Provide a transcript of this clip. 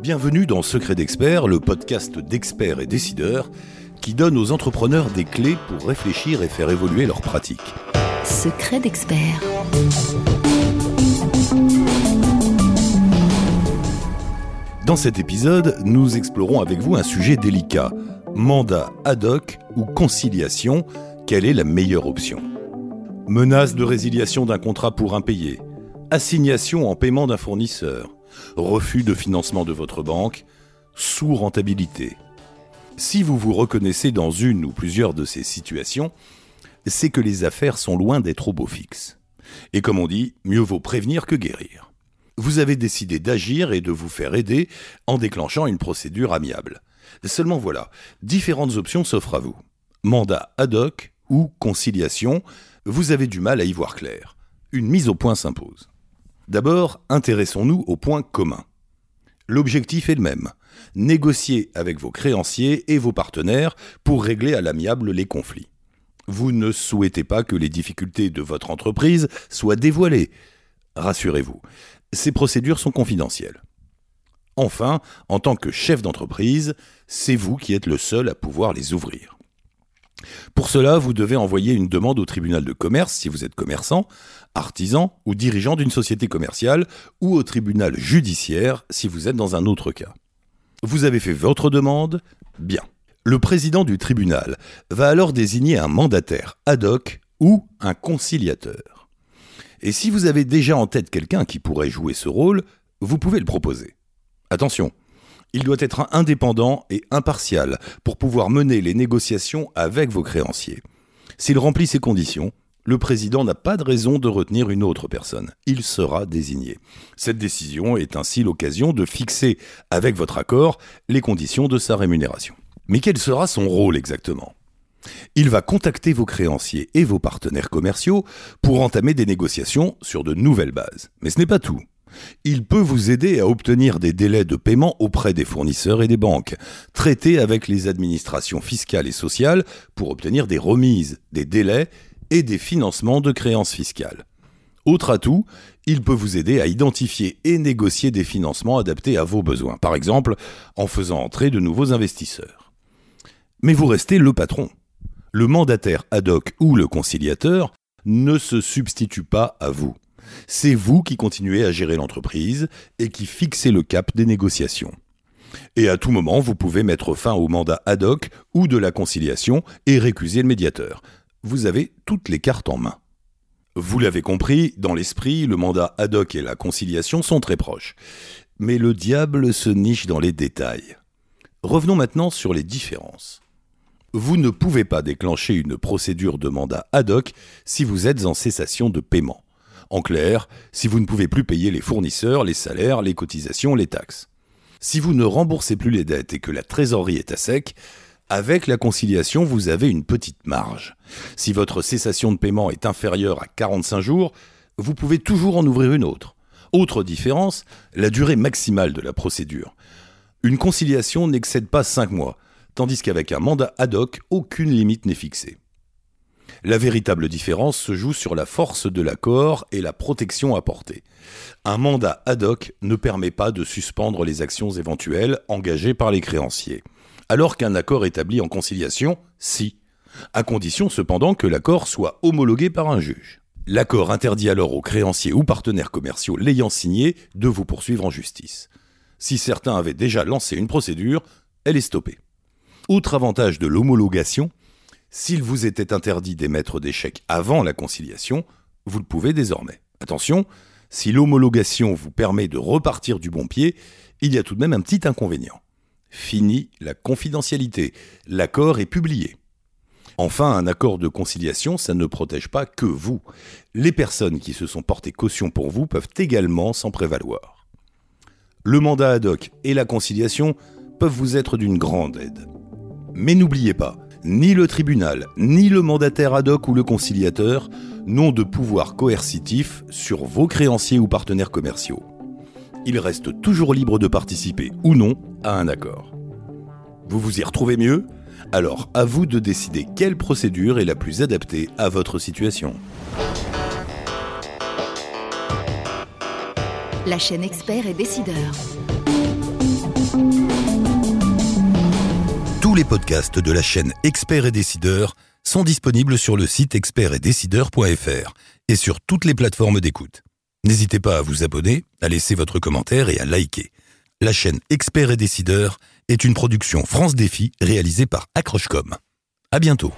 Bienvenue dans Secret d'Expert, le podcast d'experts et décideurs qui donne aux entrepreneurs des clés pour réfléchir et faire évoluer leurs pratiques. Secret d'Expert. Dans cet épisode, nous explorons avec vous un sujet délicat. Mandat ad hoc ou conciliation, quelle est la meilleure option? Menace de résiliation d'un contrat pour impayé, assignation en paiement d'un fournisseur, refus de financement de votre banque, sous-rentabilité. Si vous vous reconnaissez dans une ou plusieurs de ces situations, c'est que les affaires sont loin d'être au beau fixe. Et comme on dit, mieux vaut prévenir que guérir. Vous avez décidé d'agir et de vous faire aider en déclenchant une procédure amiable. Seulement voilà, différentes options s'offrent à vous. Mandat ad hoc ou conciliation, vous avez du mal à y voir clair. Une mise au point s'impose. D'abord, intéressons-nous au point commun. L'objectif est le même, négocier avec vos créanciers et vos partenaires pour régler à l'amiable les conflits. Vous ne souhaitez pas que les difficultés de votre entreprise soient dévoilées. Rassurez-vous, ces procédures sont confidentielles. Enfin, en tant que chef d'entreprise, c'est vous qui êtes le seul à pouvoir les ouvrir. Pour cela, vous devez envoyer une demande au tribunal de commerce si vous êtes commerçant, artisan ou dirigeant d'une société commerciale, ou au tribunal judiciaire si vous êtes dans un autre cas. Vous avez fait votre demande Bien. Le président du tribunal va alors désigner un mandataire ad hoc ou un conciliateur. Et si vous avez déjà en tête quelqu'un qui pourrait jouer ce rôle, vous pouvez le proposer. Attention, il doit être indépendant et impartial pour pouvoir mener les négociations avec vos créanciers. S'il remplit ces conditions, le président n'a pas de raison de retenir une autre personne. Il sera désigné. Cette décision est ainsi l'occasion de fixer, avec votre accord, les conditions de sa rémunération. Mais quel sera son rôle exactement? Il va contacter vos créanciers et vos partenaires commerciaux pour entamer des négociations sur de nouvelles bases. Mais ce n'est pas tout. Il peut vous aider à obtenir des délais de paiement auprès des fournisseurs et des banques, traiter avec les administrations fiscales et sociales pour obtenir des remises, des délais et des financements de créances fiscales. Autre atout, il peut vous aider à identifier et négocier des financements adaptés à vos besoins, par exemple en faisant entrer de nouveaux investisseurs. Mais vous restez le patron. Le mandataire ad hoc ou le conciliateur ne se substitue pas à vous. C'est vous qui continuez à gérer l'entreprise et qui fixez le cap des négociations. Et à tout moment, vous pouvez mettre fin au mandat ad hoc ou de la conciliation et récuser le médiateur vous avez toutes les cartes en main. Vous l'avez compris, dans l'esprit, le mandat ad hoc et la conciliation sont très proches. Mais le diable se niche dans les détails. Revenons maintenant sur les différences. Vous ne pouvez pas déclencher une procédure de mandat ad hoc si vous êtes en cessation de paiement. En clair, si vous ne pouvez plus payer les fournisseurs, les salaires, les cotisations, les taxes. Si vous ne remboursez plus les dettes et que la trésorerie est à sec, avec la conciliation, vous avez une petite marge. Si votre cessation de paiement est inférieure à 45 jours, vous pouvez toujours en ouvrir une autre. Autre différence, la durée maximale de la procédure. Une conciliation n'excède pas 5 mois, tandis qu'avec un mandat ad hoc, aucune limite n'est fixée. La véritable différence se joue sur la force de l'accord et la protection apportée. Un mandat ad hoc ne permet pas de suspendre les actions éventuelles engagées par les créanciers alors qu'un accord établi en conciliation, si, à condition cependant que l'accord soit homologué par un juge. L'accord interdit alors aux créanciers ou partenaires commerciaux l'ayant signé de vous poursuivre en justice. Si certains avaient déjà lancé une procédure, elle est stoppée. Autre avantage de l'homologation, s'il vous était interdit d'émettre des chèques avant la conciliation, vous le pouvez désormais. Attention, si l'homologation vous permet de repartir du bon pied, il y a tout de même un petit inconvénient. Fini la confidentialité. L'accord est publié. Enfin, un accord de conciliation, ça ne protège pas que vous. Les personnes qui se sont portées caution pour vous peuvent également s'en prévaloir. Le mandat ad hoc et la conciliation peuvent vous être d'une grande aide. Mais n'oubliez pas, ni le tribunal, ni le mandataire ad hoc ou le conciliateur n'ont de pouvoir coercitif sur vos créanciers ou partenaires commerciaux. Ils restent toujours libres de participer ou non à un accord. Vous vous y retrouvez mieux? Alors à vous de décider quelle procédure est la plus adaptée à votre situation. La chaîne expert et décideur. Tous les podcasts de la chaîne Expert et Décideur sont disponibles sur le site expertetdecideur.fr et sur toutes les plateformes d'écoute. N'hésitez pas à vous abonner, à laisser votre commentaire et à liker. La chaîne Expert et Décideur est une production France Défi réalisée par Accrochecom. À bientôt.